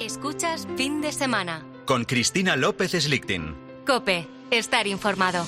Escuchas fin de semana. Con Cristina López Slichting. Cope, estar informado.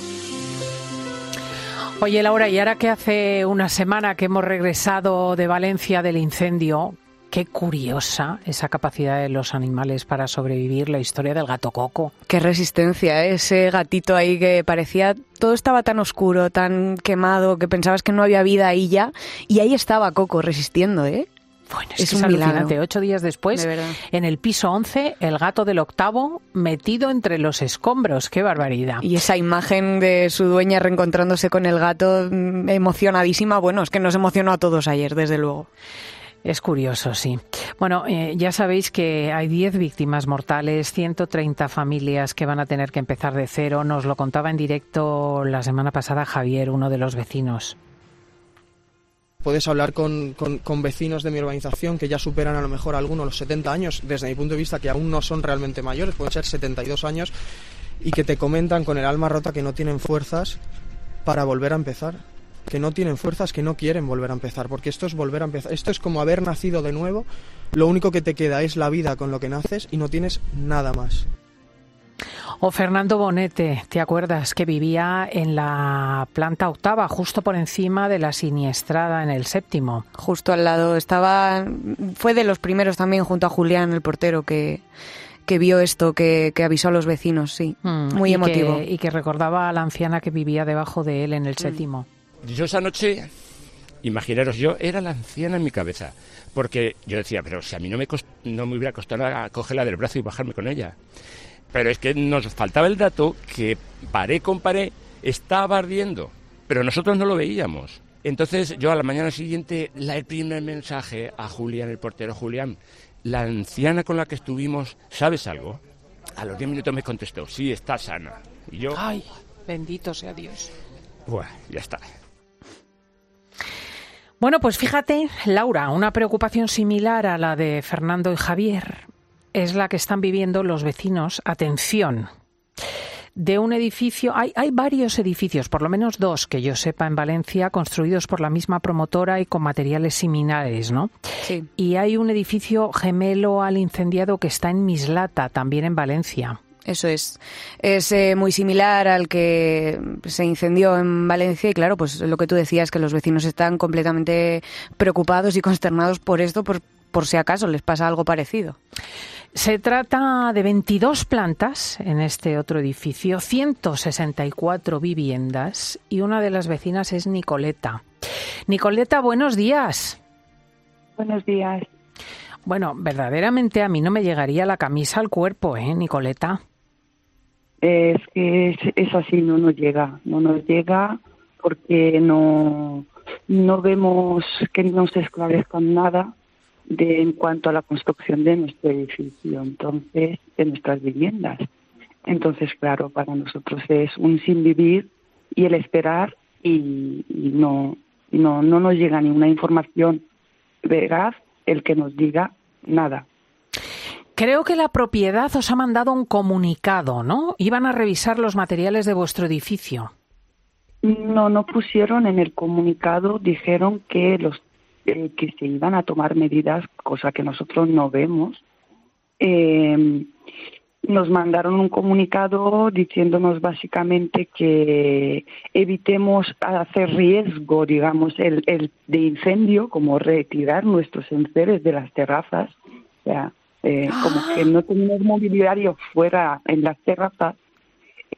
Oye, Laura, y ahora que hace una semana que hemos regresado de Valencia del incendio, Qué curiosa esa capacidad de los animales para sobrevivir, la historia del gato Coco. Qué resistencia, ¿eh? ese gatito ahí que parecía, todo estaba tan oscuro, tan quemado, que pensabas que no había vida ahí ya, y ahí estaba Coco resistiendo, ¿eh? Bueno, es, un alucinante. Ocho días después, en el piso 11, el gato del octavo metido entre los escombros. ¡Qué barbaridad! Y esa imagen de su dueña reencontrándose con el gato mm, emocionadísima, bueno, es que nos emocionó a todos ayer, desde luego. Es curioso, sí. Bueno, eh, ya sabéis que hay 10 víctimas mortales, 130 familias que van a tener que empezar de cero. Nos lo contaba en directo la semana pasada Javier, uno de los vecinos. Puedes hablar con, con, vecinos de mi urbanización que ya superan a lo mejor algunos los 70 años, desde mi punto de vista que aún no son realmente mayores, pueden ser 72 años, y que te comentan con el alma rota que no tienen fuerzas para volver a empezar que no tienen fuerzas, que no quieren volver a empezar, porque esto es volver a empezar. Esto es como haber nacido de nuevo, lo único que te queda es la vida con lo que naces y no tienes nada más. O Fernando Bonete, ¿te acuerdas que vivía en la planta octava, justo por encima de la siniestrada en el séptimo? Justo al lado, estaba, fue de los primeros también junto a Julián, el portero, que, que vio esto, que, avisó a los vecinos, sí, mm, muy emotivo. y que recordaba a la anciana que vivía debajo de él en el mm. séptimo. Yo esa noche, imaginaros, yo era la anciana en mi cabeza, porque yo decía, pero si a mí no me, no me hubiera costado cogerla del brazo y bajarme con ella. Pero es que nos faltaba el dato que paré con paré estaba ardiendo, pero nosotros no lo veíamos. Entonces yo a la mañana siguiente la el primer mensaje a Julián, el portero Julián, la anciana con la que estuvimos, ¿sabes algo? A los 10 minutos me contestó, sí, está sana. Y yo... Ay, bendito sea Dios. Bueno, ya está. Bueno, pues fíjate, Laura, una preocupación similar a la de Fernando y Javier es la que están viviendo los vecinos. Atención. De un edificio, hay, hay varios edificios, por lo menos dos que yo sepa en Valencia, construidos por la misma promotora y con materiales similares, ¿no? Sí. Y hay un edificio gemelo al incendiado que está en Mislata, también en Valencia. Eso es. Es eh, muy similar al que se incendió en Valencia y claro, pues lo que tú decías, que los vecinos están completamente preocupados y consternados por esto, por, por si acaso les pasa algo parecido. Se trata de 22 plantas en este otro edificio, 164 viviendas y una de las vecinas es Nicoleta. Nicoleta, buenos días. Buenos días. Bueno, verdaderamente a mí no me llegaría la camisa al cuerpo, ¿eh, Nicoleta? es que es, así, no nos llega, no nos llega porque no, no vemos que nos esclarezcan nada de, en cuanto a la construcción de nuestro edificio, entonces, de nuestras viviendas. Entonces, claro, para nosotros es un sin vivir y el esperar y, no, no, no nos llega ninguna información veraz el que nos diga nada. Creo que la propiedad os ha mandado un comunicado, ¿no? Iban a revisar los materiales de vuestro edificio. No, no pusieron en el comunicado, dijeron que los eh, que se iban a tomar medidas, cosa que nosotros no vemos. Eh, nos mandaron un comunicado diciéndonos básicamente que evitemos hacer riesgo, digamos, el, el de incendio, como retirar nuestros enseres de las terrazas. O sea, eh, como que no tenemos mobiliario fuera en las terrazas,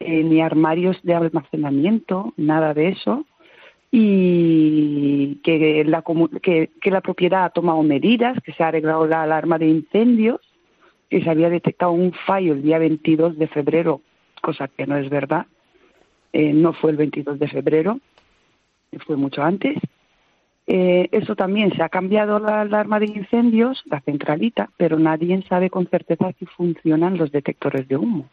eh, ni armarios de almacenamiento, nada de eso, y que la, que, que la propiedad ha tomado medidas, que se ha arreglado la alarma de incendios, que se había detectado un fallo el día 22 de febrero, cosa que no es verdad, eh, no fue el 22 de febrero, fue mucho antes, eh, eso también se ha cambiado la alarma de incendios, la centralita, pero nadie sabe con certeza si funcionan los detectores de humo.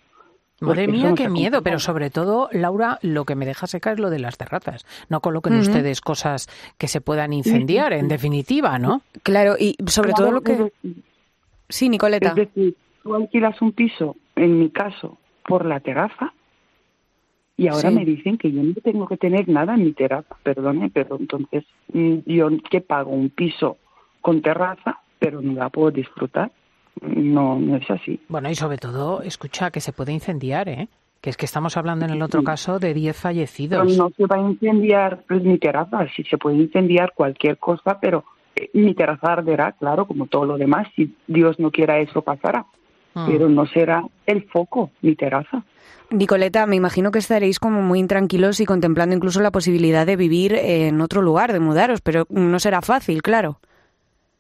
Madre mía, qué miedo, pero sobre todo, Laura, lo que me deja secar es lo de las terrazas. No coloquen ustedes cosas que se puedan incendiar, en definitiva, ¿no? Claro, y sobre todo lo que... Sí, Nicoleta. Es decir, tú alquilas un piso, en mi caso, por la terraza, y ahora me dicen que yo no tengo que tener nada en mi terraza, perdone, pero entonces mm, yo que pago un piso con terraza, pero no la puedo disfrutar. No, no es así. Bueno, y sobre todo, escucha, que se puede incendiar, ¿eh? Que es que estamos hablando en el otro caso de 10 fallecidos. Pero no se va a incendiar pues, mi terraza, sí se puede incendiar cualquier cosa, pero eh, mi terraza arderá, claro, como todo lo demás, si Dios no quiera eso pasará. Mm. Pero no será el foco, mi terraza. Nicoleta, me imagino que estaréis como muy intranquilos y contemplando incluso la posibilidad de vivir en otro lugar, de mudaros, pero no será fácil, claro.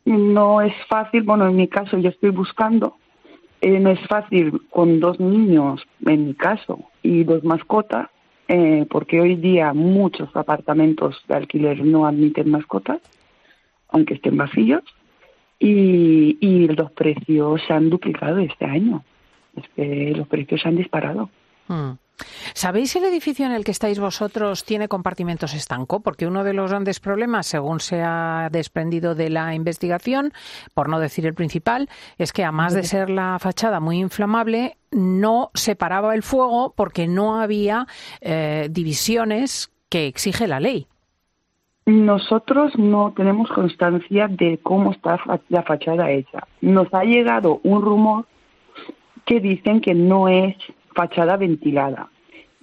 No es fácil, bueno, en mi caso yo estoy buscando, eh, no es fácil con dos niños, en mi caso, y dos mascotas, eh, porque hoy día muchos apartamentos de alquiler no admiten mascotas, aunque estén vacíos, y, y los precios se han duplicado este año. Es que los precios se han disparado. Mm. ¿Sabéis si el edificio en el que estáis vosotros tiene compartimentos estanco? Porque uno de los grandes problemas, según se ha desprendido de la investigación, por no decir el principal, es que además de ser la fachada muy inflamable, no separaba el fuego porque no había eh, divisiones que exige la ley. Nosotros no tenemos constancia de cómo está la fachada hecha. Nos ha llegado un rumor que dicen que no es fachada ventilada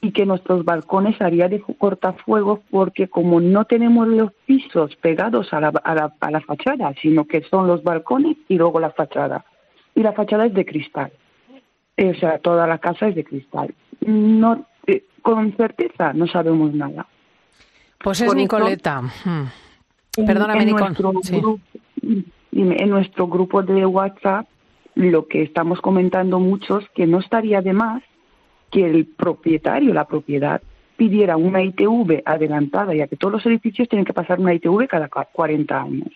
y que nuestros balcones haría de fu- cortafuegos porque como no tenemos los pisos pegados a la, a, la, a la fachada, sino que son los balcones y luego la fachada. Y la fachada es de cristal. O sea, toda la casa es de cristal. No, eh, con certeza no sabemos nada. Pues es Por eso- Nicoleta. Mm. En- Perdóname, en Nicole. nuestro, Sí. grupo, dime, en nuestro grupo de WhatsApp lo que estamos comentando muchos que no estaría de más que el propietario, la propiedad, pidiera una ITV adelantada, ya que todos los edificios tienen que pasar una ITV cada cua- 40 años.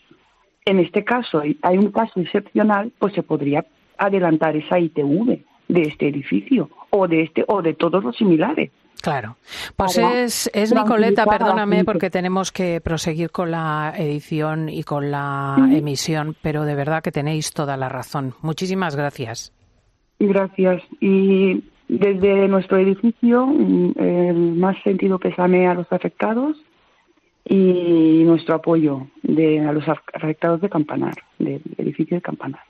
En este caso, hay un caso excepcional, pues se podría adelantar esa ITV de este edificio o de este o de todos los similares. Claro. Pues es, es Nicoleta, perdóname, porque tenemos que proseguir con la edición y con la emisión, pero de verdad que tenéis toda la razón. Muchísimas gracias. Gracias. Y desde nuestro edificio, el más sentido pésame a los afectados y nuestro apoyo de, a los af- afectados de Campanar, del edificio de Campanar.